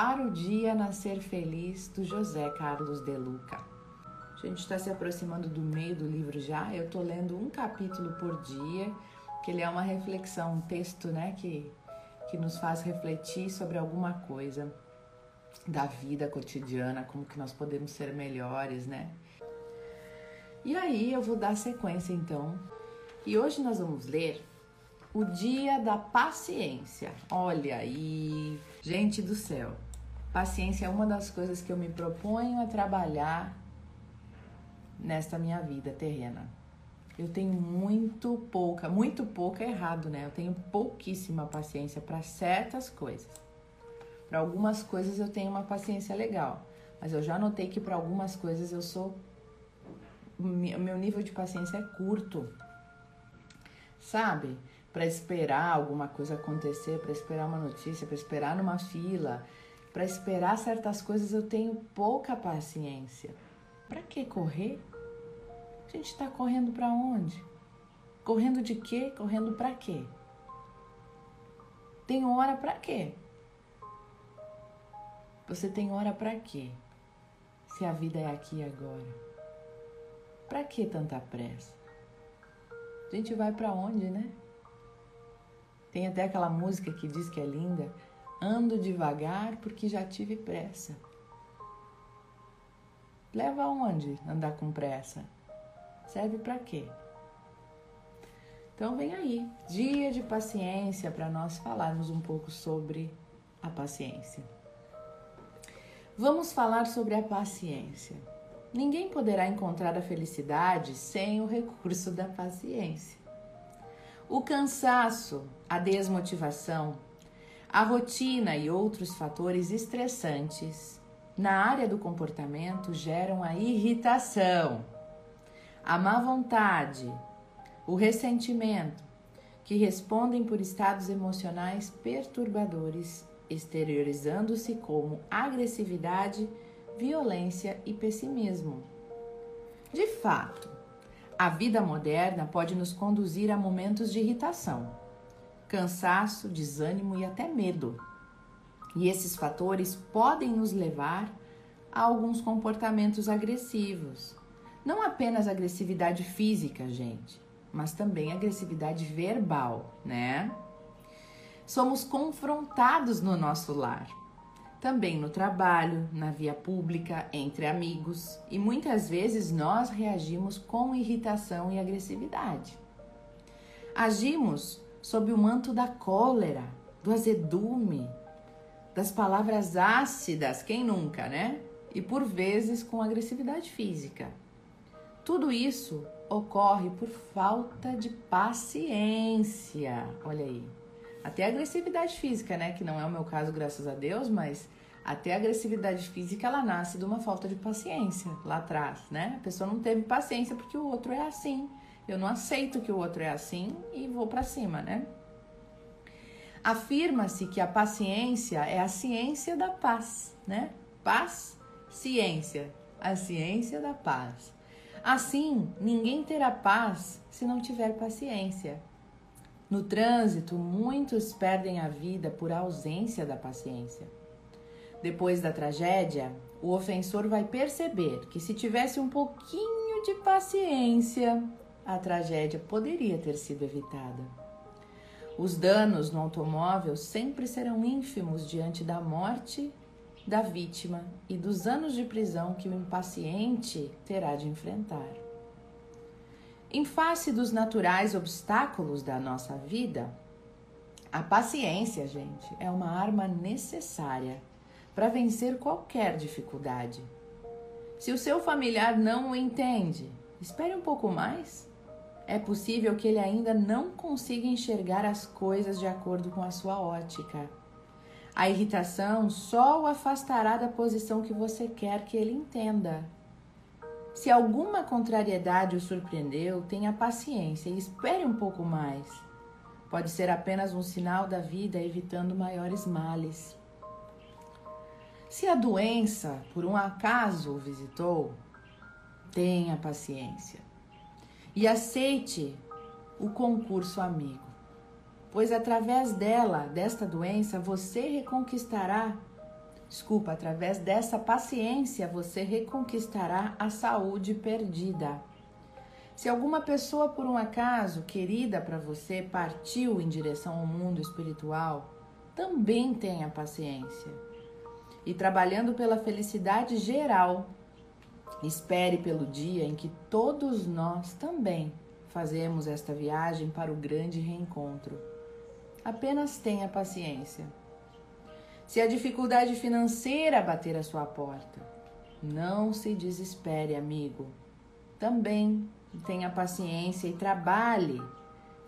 Para o Dia Nascer Feliz, do José Carlos de Luca. A gente está se aproximando do meio do livro já. Eu estou lendo um capítulo por dia, que ele é uma reflexão, um texto né, que, que nos faz refletir sobre alguma coisa da vida cotidiana, como que nós podemos ser melhores, né? E aí eu vou dar sequência então. E hoje nós vamos ler o dia da paciência. Olha aí, gente do céu. Paciência é uma das coisas que eu me proponho a trabalhar nesta minha vida terrena. Eu tenho muito pouca, muito pouca é errado, né? Eu tenho pouquíssima paciência para certas coisas. Para algumas coisas eu tenho uma paciência legal, mas eu já notei que para algumas coisas eu sou meu nível de paciência é curto. Sabe? Para esperar alguma coisa acontecer, para esperar uma notícia, para esperar numa fila, para esperar certas coisas eu tenho pouca paciência. Para que correr? A gente está correndo para onde? Correndo de quê? Correndo para quê? Tem hora para quê? Você tem hora para quê? Se a vida é aqui e agora. Para que tanta pressa? A gente vai para onde, né? Tem até aquela música que diz que é linda. Ando devagar porque já tive pressa. Leva aonde andar com pressa? Serve para quê? Então vem aí, dia de paciência para nós falarmos um pouco sobre a paciência. Vamos falar sobre a paciência. Ninguém poderá encontrar a felicidade sem o recurso da paciência. O cansaço, a desmotivação, a rotina e outros fatores estressantes na área do comportamento geram a irritação, a má vontade, o ressentimento, que respondem por estados emocionais perturbadores, exteriorizando-se como agressividade violência e pessimismo. De fato, a vida moderna pode nos conduzir a momentos de irritação, cansaço, desânimo e até medo. E esses fatores podem nos levar a alguns comportamentos agressivos. Não apenas agressividade física, gente, mas também agressividade verbal, né? Somos confrontados no nosso lar também no trabalho, na via pública, entre amigos, e muitas vezes nós reagimos com irritação e agressividade. Agimos sob o manto da cólera, do azedume, das palavras ácidas, quem nunca, né? E por vezes com agressividade física. Tudo isso ocorre por falta de paciência. Olha aí. Até agressividade física, né? Que não é o meu caso, graças a Deus, mas até agressividade física ela nasce de uma falta de paciência lá atrás, né? A pessoa não teve paciência porque o outro é assim. Eu não aceito que o outro é assim e vou para cima, né? Afirma-se que a paciência é a ciência da paz, né? Paz, ciência, a ciência da paz. Assim, ninguém terá paz se não tiver paciência. No trânsito, muitos perdem a vida por ausência da paciência. Depois da tragédia, o ofensor vai perceber que se tivesse um pouquinho de paciência, a tragédia poderia ter sido evitada. Os danos no automóvel sempre serão ínfimos diante da morte da vítima e dos anos de prisão que o impaciente terá de enfrentar. Em face dos naturais obstáculos da nossa vida, a paciência, gente, é uma arma necessária para vencer qualquer dificuldade. Se o seu familiar não o entende, espere um pouco mais. É possível que ele ainda não consiga enxergar as coisas de acordo com a sua ótica. A irritação só o afastará da posição que você quer que ele entenda. Se alguma contrariedade o surpreendeu, tenha paciência e espere um pouco mais. Pode ser apenas um sinal da vida evitando maiores males. Se a doença por um acaso o visitou, tenha paciência e aceite o concurso amigo, pois através dela, desta doença, você reconquistará desculpa, através dessa paciência você reconquistará a saúde perdida. Se alguma pessoa por um acaso querida para você partiu em direção ao mundo espiritual, também tenha paciência. E trabalhando pela felicidade geral, espere pelo dia em que todos nós também fazemos esta viagem para o grande reencontro. Apenas tenha paciência. Se a dificuldade financeira bater a sua porta, não se desespere, amigo. Também tenha paciência e trabalhe.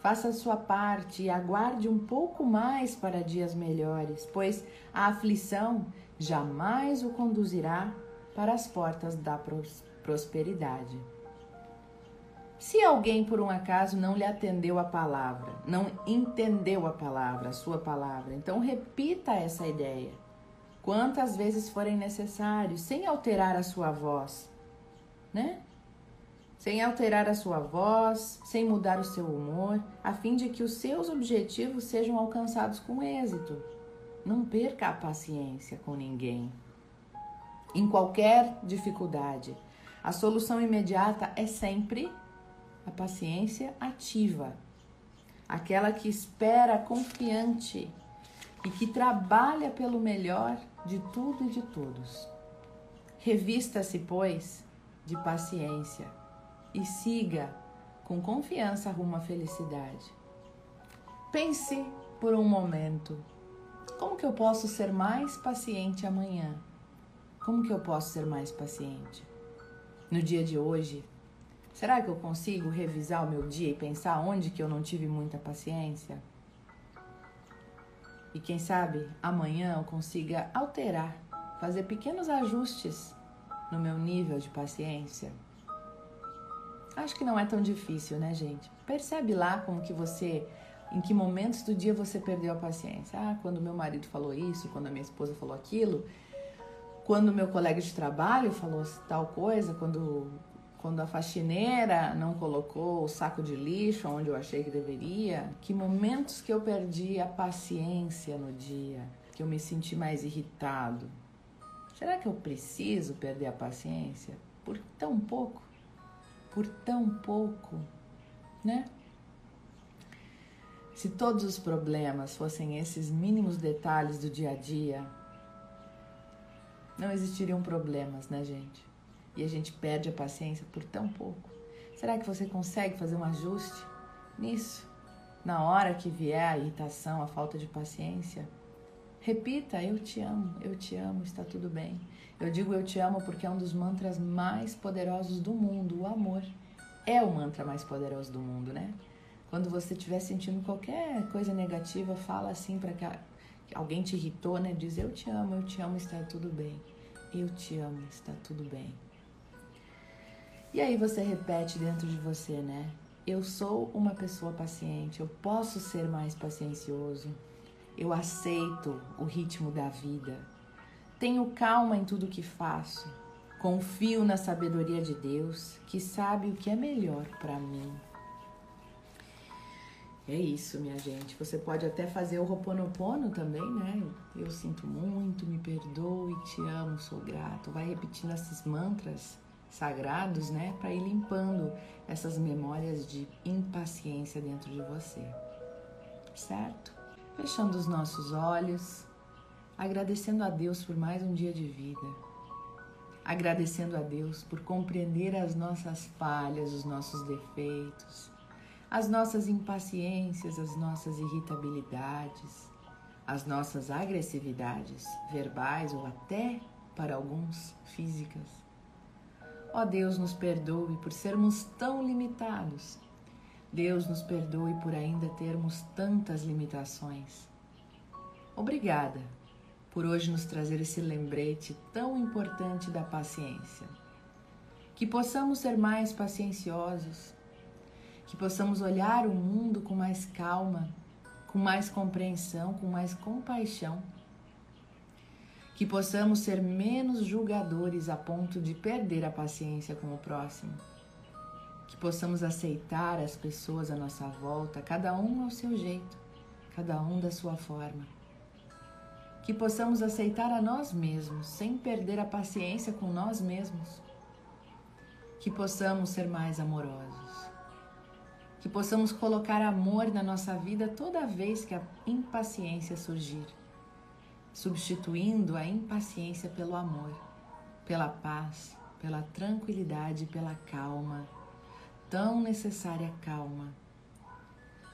Faça a sua parte e aguarde um pouco mais para dias melhores, pois a aflição jamais o conduzirá para as portas da prosperidade. Se alguém por um acaso não lhe atendeu a palavra, não entendeu a palavra, a sua palavra, então repita essa ideia quantas vezes forem necessários, sem alterar a sua voz, né? Sem alterar a sua voz, sem mudar o seu humor, a fim de que os seus objetivos sejam alcançados com êxito. Não perca a paciência com ninguém. Em qualquer dificuldade, a solução imediata é sempre a paciência ativa, aquela que espera confiante e que trabalha pelo melhor de tudo e de todos. Revista-se, pois, de paciência e siga com confiança rumo à felicidade. Pense por um momento: como que eu posso ser mais paciente amanhã? Como que eu posso ser mais paciente? No dia de hoje, Será que eu consigo revisar o meu dia e pensar onde que eu não tive muita paciência? E quem sabe amanhã eu consiga alterar, fazer pequenos ajustes no meu nível de paciência? Acho que não é tão difícil, né, gente? Percebe lá como que você, em que momentos do dia você perdeu a paciência. Ah, quando meu marido falou isso, quando a minha esposa falou aquilo, quando meu colega de trabalho falou tal coisa, quando quando a faxineira não colocou o saco de lixo onde eu achei que deveria, que momentos que eu perdi a paciência no dia, que eu me senti mais irritado. Será que eu preciso perder a paciência por tão pouco? Por tão pouco, né? Se todos os problemas fossem esses mínimos detalhes do dia a dia, não existiriam problemas, né, gente? e a gente perde a paciência por tão pouco. Será que você consegue fazer um ajuste nisso? Na hora que vier a irritação, a falta de paciência, repita: Eu te amo, eu te amo, está tudo bem. Eu digo eu te amo porque é um dos mantras mais poderosos do mundo. O amor é o mantra mais poderoso do mundo, né? Quando você estiver sentindo qualquer coisa negativa, fala assim para alguém te irritou, né? Diz: Eu te amo, eu te amo, está tudo bem. Eu te amo, está tudo bem. E aí você repete dentro de você, né? Eu sou uma pessoa paciente, eu posso ser mais paciencioso, eu aceito o ritmo da vida, tenho calma em tudo que faço, confio na sabedoria de Deus que sabe o que é melhor para mim. É isso, minha gente. Você pode até fazer o Roponopono também, né? Eu sinto muito, me perdoe, te amo, sou grato. Vai repetindo esses mantras sagrados, né, para ir limpando essas memórias de impaciência dentro de você. Certo? Fechando os nossos olhos, agradecendo a Deus por mais um dia de vida. Agradecendo a Deus por compreender as nossas falhas, os nossos defeitos, as nossas impaciências, as nossas irritabilidades, as nossas agressividades verbais ou até, para alguns, físicas Ó Deus, nos perdoe por sermos tão limitados. Deus nos perdoe por ainda termos tantas limitações. Obrigada por hoje nos trazer esse lembrete tão importante da paciência. Que possamos ser mais pacienciosos, que possamos olhar o mundo com mais calma, com mais compreensão, com mais compaixão. Que possamos ser menos julgadores a ponto de perder a paciência com o próximo, que possamos aceitar as pessoas à nossa volta, cada um ao seu jeito, cada um da sua forma. que possamos aceitar a nós mesmos sem perder a paciência com nós mesmos, que possamos ser mais amorosos, que possamos colocar amor na nossa vida toda vez que a impaciência surgir, substituindo a impaciência pelo amor, pela paz, pela tranquilidade, pela calma, tão necessária calma.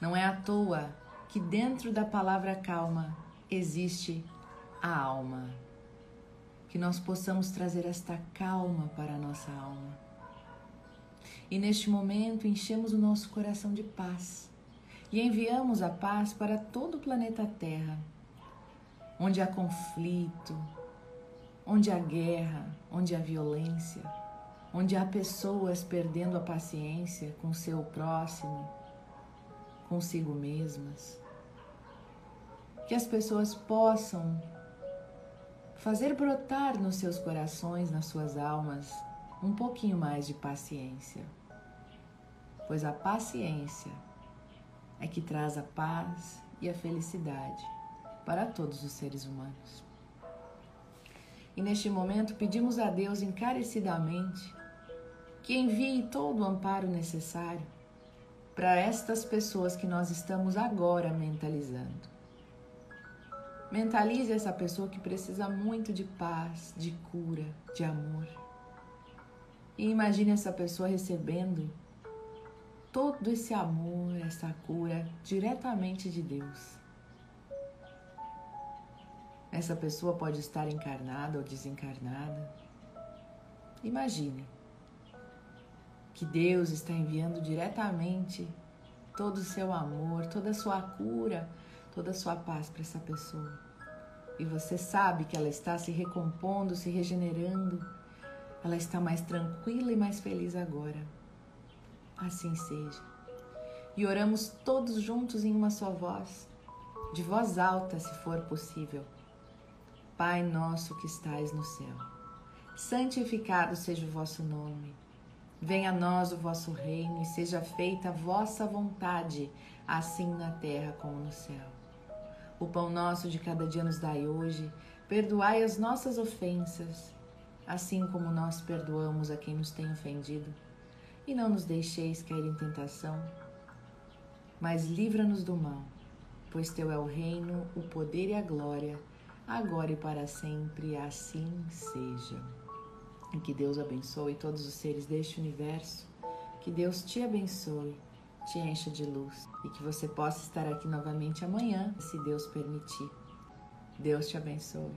Não é à toa que dentro da palavra calma existe a alma. Que nós possamos trazer esta calma para a nossa alma. E neste momento enchemos o nosso coração de paz e enviamos a paz para todo o planeta Terra, onde há conflito, onde há guerra, onde há violência, onde há pessoas perdendo a paciência com seu próximo, consigo mesmas. Que as pessoas possam fazer brotar nos seus corações, nas suas almas, um pouquinho mais de paciência. Pois a paciência é que traz a paz e a felicidade para todos os seres humanos. E neste momento pedimos a Deus encarecidamente que envie todo o amparo necessário para estas pessoas que nós estamos agora mentalizando. Mentalize essa pessoa que precisa muito de paz, de cura, de amor. E imagine essa pessoa recebendo todo esse amor, essa cura diretamente de Deus. Essa pessoa pode estar encarnada ou desencarnada. Imagine que Deus está enviando diretamente todo o seu amor, toda a sua cura toda a sua paz para essa pessoa. E você sabe que ela está se recompondo, se regenerando. Ela está mais tranquila e mais feliz agora. Assim seja. E oramos todos juntos em uma só voz, de voz alta, se for possível. Pai nosso que estais no céu, santificado seja o vosso nome. Venha a nós o vosso reino e seja feita a vossa vontade, assim na terra como no céu. O pão nosso de cada dia nos dai hoje. Perdoai as nossas ofensas, assim como nós perdoamos a quem nos tem ofendido. E não nos deixeis cair em tentação, mas livra-nos do mal, pois teu é o reino, o poder e a glória, agora e para sempre. Assim seja. E que Deus abençoe todos os seres deste universo. Que Deus te abençoe te encha de luz e que você possa estar aqui novamente amanhã, se Deus permitir. Deus te abençoe.